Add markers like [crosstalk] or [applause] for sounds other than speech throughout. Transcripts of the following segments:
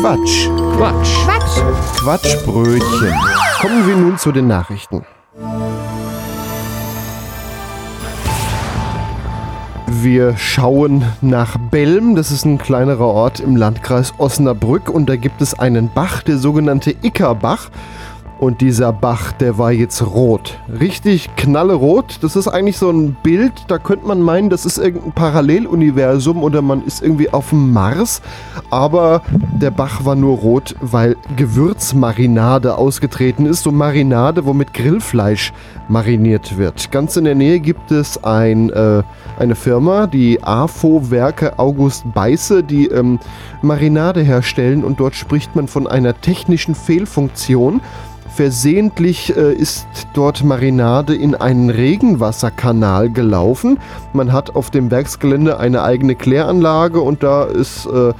Quatsch. Quatsch. Quatsch. Quatschbrötchen. Kommen wir nun zu den Nachrichten. Wir schauen nach Belm, das ist ein kleinerer Ort im Landkreis Osnabrück und da gibt es einen Bach, der sogenannte Ickerbach. Und dieser Bach, der war jetzt rot. Richtig knallerot. Das ist eigentlich so ein Bild, da könnte man meinen, das ist irgendein Paralleluniversum oder man ist irgendwie auf dem Mars. Aber der Bach war nur rot, weil Gewürzmarinade ausgetreten ist. So Marinade, womit Grillfleisch mariniert wird. Ganz in der Nähe gibt es ein, äh, eine Firma, die AFO-Werke August Beiße, die ähm, Marinade herstellen und dort spricht man von einer technischen Fehlfunktion. Versehentlich äh, ist dort Marinade in einen Regenwasserkanal gelaufen. Man hat auf dem Werksgelände eine eigene Kläranlage und da ist äh,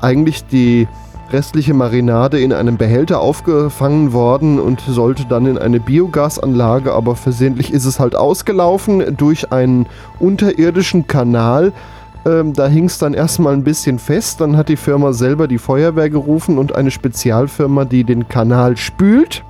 eigentlich die restliche Marinade in einem Behälter aufgefangen worden und sollte dann in eine Biogasanlage, aber versehentlich ist es halt ausgelaufen durch einen unterirdischen Kanal. Ähm, da hing es dann erstmal ein bisschen fest, dann hat die Firma selber die Feuerwehr gerufen und eine Spezialfirma, die den Kanal spült.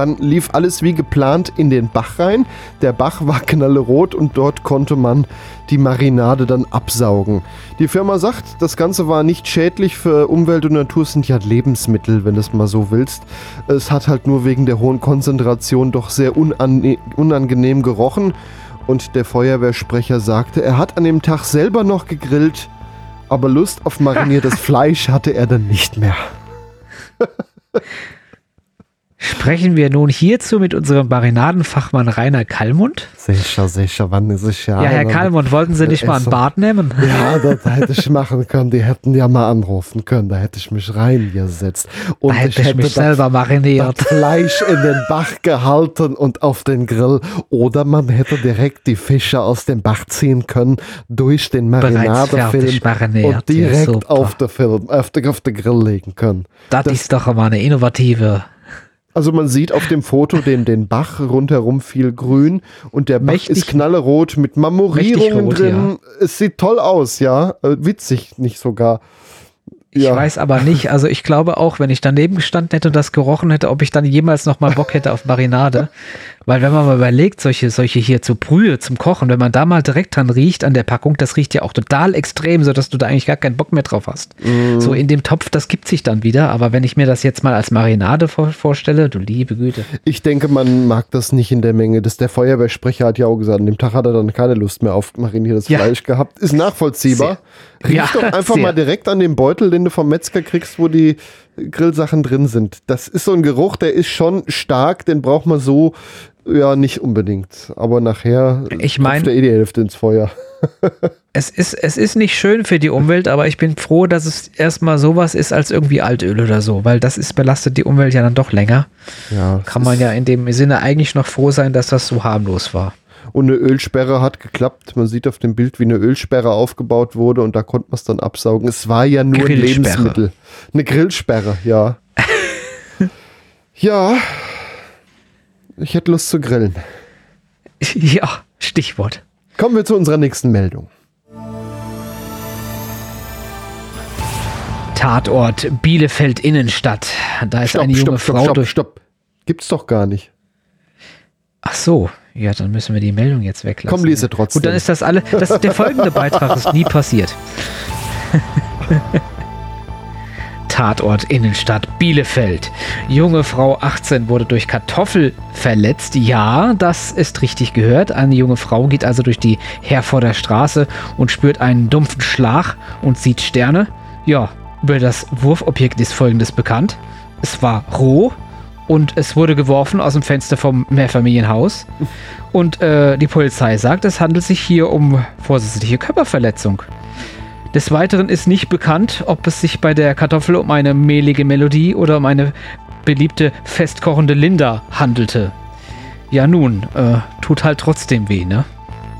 Dann lief alles wie geplant in den Bach rein. Der Bach war knallerot und dort konnte man die Marinade dann absaugen. Die Firma sagt, das Ganze war nicht schädlich für Umwelt und Natur, sind ja Lebensmittel, wenn du es mal so willst. Es hat halt nur wegen der hohen Konzentration doch sehr unangenehm gerochen. Und der Feuerwehrsprecher sagte, er hat an dem Tag selber noch gegrillt, aber Lust auf mariniertes [laughs] Fleisch hatte er dann nicht mehr. [laughs] Sprechen wir nun hierzu mit unserem Marinadenfachmann Rainer Kallmund? Sicher, sicher, wann ist es ja? Ja, Herr Kallmund, wollten Sie nicht mal ein Bad nehmen? Ja, das hätte ich machen können. Die hätten ja mal anrufen können. Da hätte ich mich reingesetzt. Und da hätte ich, hätte mich das, selber mariniert. Das Fleisch in den Bach gehalten und auf den Grill. Oder man hätte direkt die Fische aus dem Bach ziehen können durch den Marinadefilm und direkt ja, auf, den Film, auf, den, auf den Grill legen können. Das, das ist doch mal eine innovative also man sieht auf dem Foto den, den Bach rundherum viel grün und der Bach Mächtig, ist knallerot mit Marmorierungen rot, drin. Ja. Es sieht toll aus, ja. Äh, witzig nicht sogar. Ich ja. weiß aber nicht, also ich glaube auch, wenn ich daneben gestanden hätte und das gerochen hätte, ob ich dann jemals noch mal Bock hätte auf Marinade. Weil wenn man mal überlegt, solche, solche hier zu Brühe, zum Kochen, wenn man da mal direkt dran riecht an der Packung, das riecht ja auch total extrem, sodass du da eigentlich gar keinen Bock mehr drauf hast. Mm. So in dem Topf, das gibt sich dann wieder. Aber wenn ich mir das jetzt mal als Marinade vor, vorstelle, du liebe Güte. Ich denke, man mag das nicht in der Menge. Das, der Feuerwehrsprecher hat ja auch gesagt, an dem Tag hat er dann keine Lust mehr auf mariniertes ja. Fleisch gehabt. Ist nachvollziehbar. Riech ja, doch einfach sehr. mal direkt an dem Beutel, den du vom Metzger kriegst, wo die Grillsachen drin sind. Das ist so ein Geruch, der ist schon stark, den braucht man so ja nicht unbedingt. Aber nachher ich mein, der eh die Hälfte ins Feuer. [laughs] es, ist, es ist nicht schön für die Umwelt, aber ich bin froh, dass es erstmal sowas ist als irgendwie Altöl oder so, weil das ist belastet die Umwelt ja dann doch länger. Ja, Kann man ja in dem Sinne eigentlich noch froh sein, dass das so harmlos war. Und eine Ölsperre hat geklappt. Man sieht auf dem Bild, wie eine Ölsperre aufgebaut wurde und da konnte man es dann absaugen. Es war ja nur ein Lebensmittel. Eine Grillsperre, ja. [laughs] ja. Ich hätte Lust zu grillen. [laughs] Ja, Stichwort. Kommen wir zu unserer nächsten Meldung. Tatort Bielefeld Innenstadt. Da ist stopp, eine junge stopp, Frau stopp, durch. Stopp. Gibt's doch gar nicht. Ach so, ja, dann müssen wir die Meldung jetzt weglassen. Komm, lese trotzdem. Gut, dann ist das alle. Das, der folgende Beitrag ist nie passiert. [laughs] Tatort Innenstadt Bielefeld. Junge Frau 18 wurde durch Kartoffel verletzt. Ja, das ist richtig gehört. Eine junge Frau geht also durch die Herforder Straße und spürt einen dumpfen Schlag und sieht Sterne. Ja, über das Wurfobjekt ist folgendes bekannt. Es war roh, und es wurde geworfen aus dem Fenster vom Mehrfamilienhaus. Und äh, die Polizei sagt, es handelt sich hier um vorsätzliche Körperverletzung. Des Weiteren ist nicht bekannt, ob es sich bei der Kartoffel um eine mehlige Melodie oder um eine beliebte festkochende Linda handelte. Ja nun, äh, tut halt trotzdem weh, ne?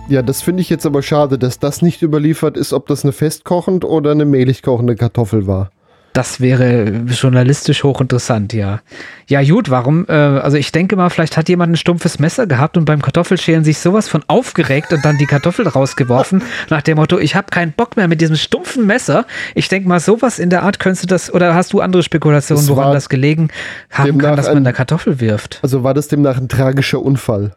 Ja, das finde ich jetzt aber schade, dass das nicht überliefert ist, ob das eine festkochend oder eine mehlig kochende Kartoffel war. Das wäre journalistisch hochinteressant, ja. Ja, gut, warum? Äh, also ich denke mal, vielleicht hat jemand ein stumpfes Messer gehabt und beim Kartoffelschälen sich sowas von aufgeregt und dann die Kartoffel rausgeworfen, nach dem Motto, ich habe keinen Bock mehr mit diesem stumpfen Messer. Ich denke mal, sowas in der Art könntest du das, oder hast du andere Spekulationen, woran das gelegen haben kann, dass man ein, da Kartoffel wirft? Also war das demnach ein tragischer Unfall?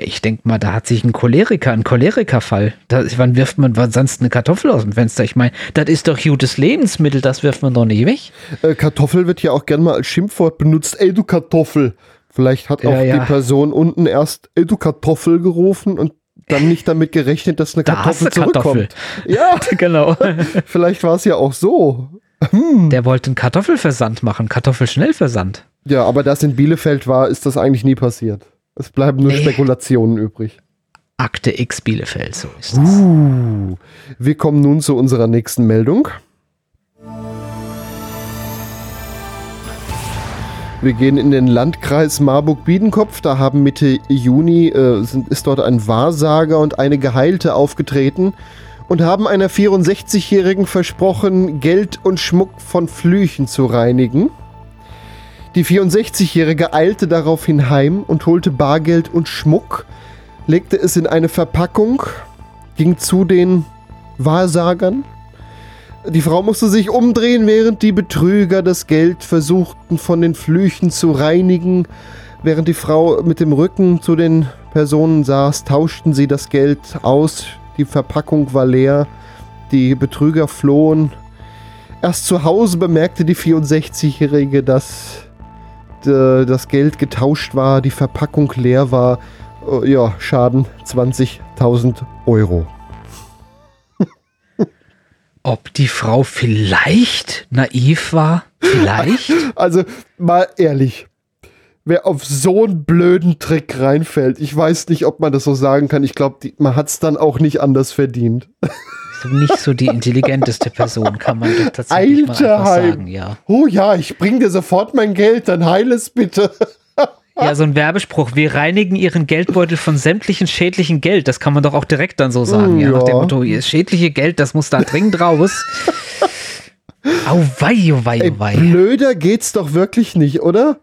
Ich denke mal, da hat sich ein Choleriker, ein Cholerikerfall. Da, wann wirft man sonst eine Kartoffel aus dem Fenster? Ich meine, das ist doch gutes Lebensmittel, das wirft man doch nicht weg. Äh, Kartoffel wird ja auch gern mal als Schimpfwort benutzt. Ey, du Kartoffel. Vielleicht hat auch ja, ja. die Person unten erst Ey, du Kartoffel gerufen und dann nicht damit gerechnet, dass eine da Kartoffel zurückkommt. Kartoffel. Ja, [laughs] genau. [laughs] Vielleicht war es ja auch so. Hm. Der wollte einen Kartoffelversand machen, Kartoffelschnellversand. Ja, aber das in Bielefeld war, ist das eigentlich nie passiert. Es bleiben nur nee. Spekulationen übrig. Akte X Bielefeld, so ist es. Uh, wir kommen nun zu unserer nächsten Meldung. Wir gehen in den Landkreis Marburg-Biedenkopf. Da haben Mitte Juni äh, sind, ist dort ein Wahrsager und eine Geheilte aufgetreten und haben einer 64-Jährigen versprochen, Geld und Schmuck von Flüchen zu reinigen. Die 64-Jährige eilte daraufhin heim und holte Bargeld und Schmuck, legte es in eine Verpackung, ging zu den Wahrsagern. Die Frau musste sich umdrehen, während die Betrüger das Geld versuchten von den Flüchen zu reinigen. Während die Frau mit dem Rücken zu den Personen saß, tauschten sie das Geld aus. Die Verpackung war leer. Die Betrüger flohen. Erst zu Hause bemerkte die 64-Jährige, dass äh, das Geld getauscht war, die Verpackung leer war. Äh, ja, Schaden 20.000 Euro. [laughs] Ob die Frau vielleicht naiv war? Vielleicht? [laughs] Also mal ehrlich, wer auf so einen blöden Trick reinfällt, ich weiß nicht, ob man das so sagen kann. Ich glaube, man hat es dann auch nicht anders verdient. [laughs] nicht so die intelligenteste Person, kann man doch tatsächlich Alter, mal sagen, ja. Oh ja, ich bring dir sofort mein Geld, dann heil es bitte. [laughs] Ja, so ein Werbespruch. Wir reinigen ihren Geldbeutel von sämtlichen schädlichen Geld. Das kann man doch auch direkt dann so sagen. Ja, ja nach dem Motto, schädliche Geld, das muss da dringend raus. [laughs] Au wei, au wei, au wei. Blöder geht's doch wirklich nicht, oder?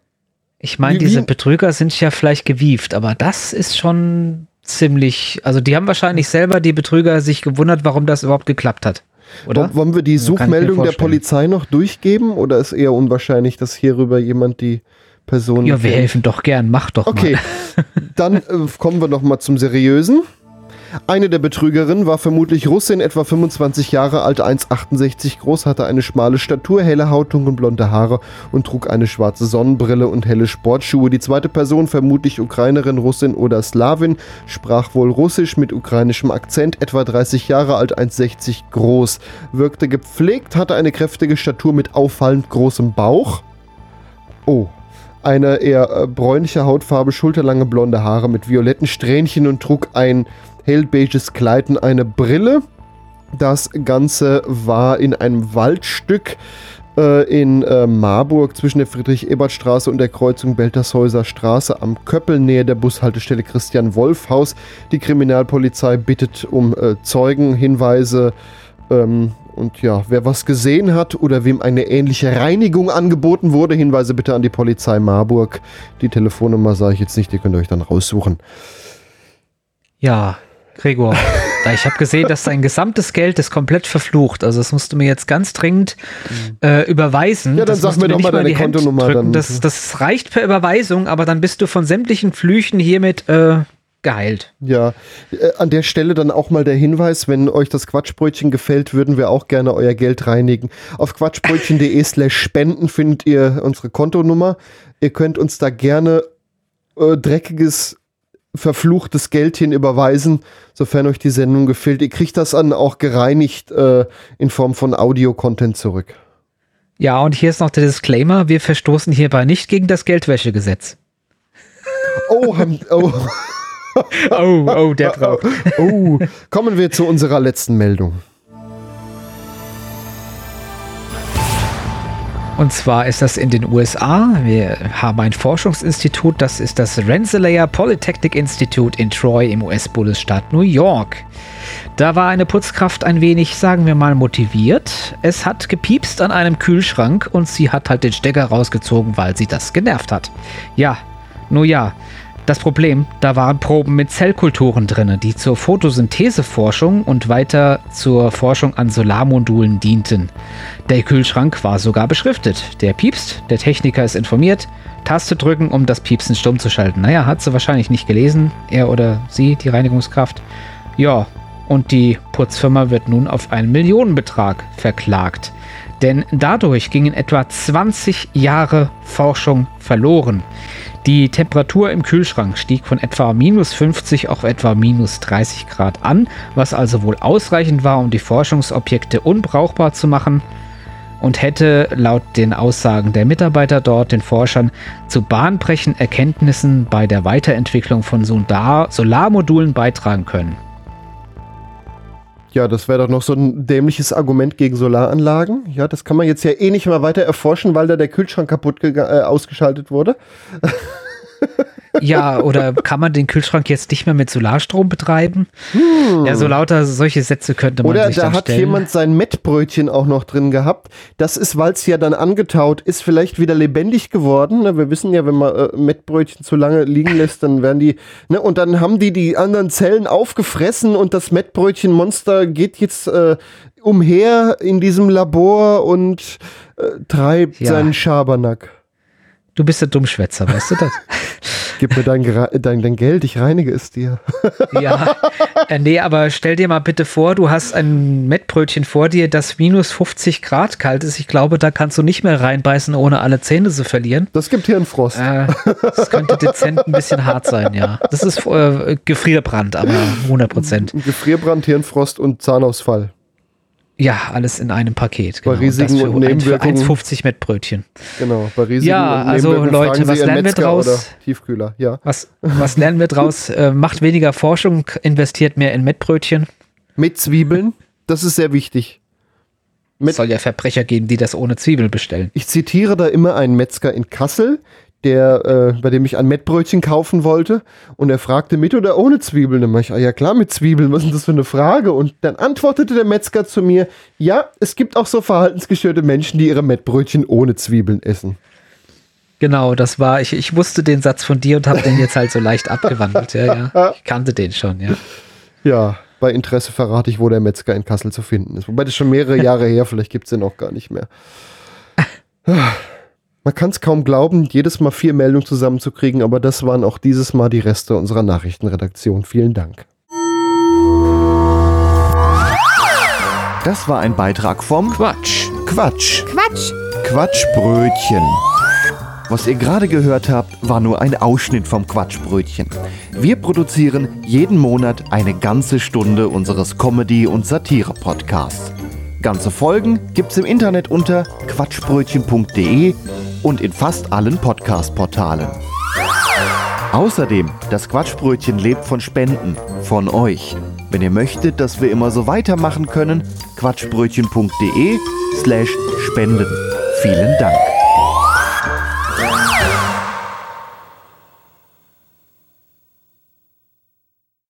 Ich meine, diese Betrüger sind ja vielleicht gewieft, aber das ist schon ziemlich, also die haben wahrscheinlich selber die Betrüger sich gewundert, warum das überhaupt geklappt hat. Oder? Wollen wir die Suchmeldung der Polizei noch durchgeben oder ist eher unwahrscheinlich, dass hierüber jemand die Person. Ja, wir helfen doch gern, mach doch okay. mal. Okay, [laughs] dann äh, kommen wir noch mal zum Seriösen. Eine der Betrügerinnen war vermutlich Russin, etwa 25 Jahre alt, 1,68 groß, hatte eine schmale Statur, helle Haut, und blonde Haare und trug eine schwarze Sonnenbrille und helle Sportschuhe. Die zweite Person, vermutlich Ukrainerin, Russin oder Slawin, sprach wohl Russisch mit ukrainischem Akzent, etwa 30 Jahre alt, 1,60 groß, wirkte gepflegt, hatte eine kräftige Statur mit auffallend großem Bauch. Oh, eine eher äh, bräunliche Hautfarbe, schulterlange blonde Haare mit violetten Strähnchen und trug ein hellbeiges Kleid und eine Brille. Das Ganze war in einem Waldstück äh, in äh, Marburg zwischen der Friedrich-Ebert-Straße und der Kreuzung Beltershäuser Straße am Köppel nähe der Bushaltestelle Christian Wolf Haus. Die Kriminalpolizei bittet um äh, Zeugenhinweise. Ähm, und ja, wer was gesehen hat oder wem eine ähnliche Reinigung angeboten wurde, Hinweise bitte an die Polizei Marburg. Die Telefonnummer sage ich jetzt nicht, die könnt ihr euch dann raussuchen. Ja, Gregor, ich habe gesehen, dass dein gesamtes Geld ist komplett verflucht. Also das musst du mir jetzt ganz dringend äh, überweisen. Ja, dann sag mir doch mal deine Kontonummer. Dann. Das, das, reicht per Überweisung, aber dann bist du von sämtlichen Flüchen hiermit äh, geheilt. Ja, äh, an der Stelle dann auch mal der Hinweis, wenn euch das Quatschbrötchen gefällt, würden wir auch gerne euer Geld reinigen. Auf quatschbrötchen.de [laughs] slash spenden findet ihr unsere Kontonummer. Ihr könnt uns da gerne äh, dreckiges verfluchtes Geld hin überweisen, sofern euch die Sendung gefällt. Ihr kriegt das dann auch gereinigt äh, in Form von Audio-Content zurück. Ja, und hier ist noch der Disclaimer: Wir verstoßen hierbei nicht gegen das Geldwäschegesetz. Oh, haben, oh. [laughs] oh, oh, der [laughs] Traum. oh, kommen wir zu unserer letzten Meldung. Und zwar ist das in den USA. Wir haben ein Forschungsinstitut, das ist das Rensselaer Polytechnic Institute in Troy im US-Bundesstaat New York. Da war eine Putzkraft ein wenig, sagen wir mal, motiviert. Es hat gepiepst an einem Kühlschrank und sie hat halt den Stecker rausgezogen, weil sie das genervt hat. Ja, nur ja. Das Problem, da waren Proben mit Zellkulturen drin, die zur Photosyntheseforschung und weiter zur Forschung an Solarmodulen dienten. Der Kühlschrank war sogar beschriftet. Der piepst, der Techniker ist informiert, Taste drücken, um das Piepsen stumm zu schalten. Naja, hat sie wahrscheinlich nicht gelesen, er oder sie, die Reinigungskraft. Ja, und die Putzfirma wird nun auf einen Millionenbetrag verklagt. Denn dadurch gingen etwa 20 Jahre Forschung verloren. Die Temperatur im Kühlschrank stieg von etwa minus 50 auf etwa minus 30 Grad an, was also wohl ausreichend war, um die Forschungsobjekte unbrauchbar zu machen und hätte laut den Aussagen der Mitarbeiter dort den Forschern zu bahnbrechenden Erkenntnissen bei der Weiterentwicklung von Solar Solarmodulen beitragen können. Ja, das wäre doch noch so ein dämliches Argument gegen Solaranlagen. Ja, das kann man jetzt ja eh nicht mehr weiter erforschen, weil da der Kühlschrank kaputt äh, ausgeschaltet wurde. [laughs] Ja, oder kann man den Kühlschrank jetzt nicht mehr mit Solarstrom betreiben? Hm. Ja, so lauter solche Sätze könnte man oder sich Oder da hat stellen. jemand sein Mettbrötchen auch noch drin gehabt. Das ist, weil es ja dann angetaut ist, vielleicht wieder lebendig geworden. Ne? Wir wissen ja, wenn man äh, Mettbrötchen zu lange liegen lässt, dann werden die, ne? und dann haben die die anderen Zellen aufgefressen und das Mettbrötchenmonster geht jetzt äh, umher in diesem Labor und äh, treibt ja. seinen Schabernack. Du bist der Dummschwätzer, weißt du das? [laughs] Gib mir dein, dein, dein, Geld, ich reinige es dir. [laughs] ja, äh, nee, aber stell dir mal bitte vor, du hast ein Mettbrötchen vor dir, das minus 50 Grad kalt ist. Ich glaube, da kannst du nicht mehr reinbeißen, ohne alle Zähne zu verlieren. Das gibt hier einen Frost. Äh, das könnte dezent ein bisschen hart sein, ja. Das ist äh, Gefrierbrand, aber 100 Prozent. Gefrierbrand, Hirnfrost und Zahnausfall. Ja, alles in einem Paket. Genau. Bei riesigen und, und Nebenwirkungen. 1,50 mit Brötchen. Genau, bei riesigen Ja, also Leute, was lernen wir draus? Tiefkühler, ja. Was, was lernen wir draus? [laughs] äh, macht weniger Forschung, investiert mehr in Mettbrötchen. Mit Zwiebeln, das ist sehr wichtig. Es soll ja Verbrecher geben, die das ohne Zwiebeln bestellen. Ich zitiere da immer einen Metzger in Kassel, der, äh, bei dem ich ein Mettbrötchen kaufen wollte. Und er fragte mit oder ohne Zwiebeln. Dann ich, ah, ja klar, mit Zwiebeln, was ist das für eine Frage? Und dann antwortete der Metzger zu mir, ja, es gibt auch so verhaltensgestörte Menschen, die ihre Mettbrötchen ohne Zwiebeln essen. Genau, das war, ich, ich wusste den Satz von dir und habe den jetzt halt so leicht abgewandelt. Ja, ja. [laughs] Ich kannte den schon, ja. Ja, bei Interesse verrate ich, wo der Metzger in Kassel zu finden ist. Wobei das schon mehrere Jahre her, vielleicht gibt es den auch gar nicht mehr. [laughs] Man kann es kaum glauben, jedes Mal vier Meldungen zusammenzukriegen, aber das waren auch dieses Mal die Reste unserer Nachrichtenredaktion. Vielen Dank. Das war ein Beitrag vom Quatsch. Quatsch. Quatsch. Quatschbrötchen. Was ihr gerade gehört habt, war nur ein Ausschnitt vom Quatschbrötchen. Wir produzieren jeden Monat eine ganze Stunde unseres Comedy- und Satire-Podcasts. Ganze Folgen gibt's im Internet unter quatschbrötchen.de und in fast allen Podcast-Portalen. Außerdem, das Quatschbrötchen lebt von Spenden, von euch. Wenn ihr möchtet, dass wir immer so weitermachen können, quatschbrötchen.de slash spenden. Vielen Dank.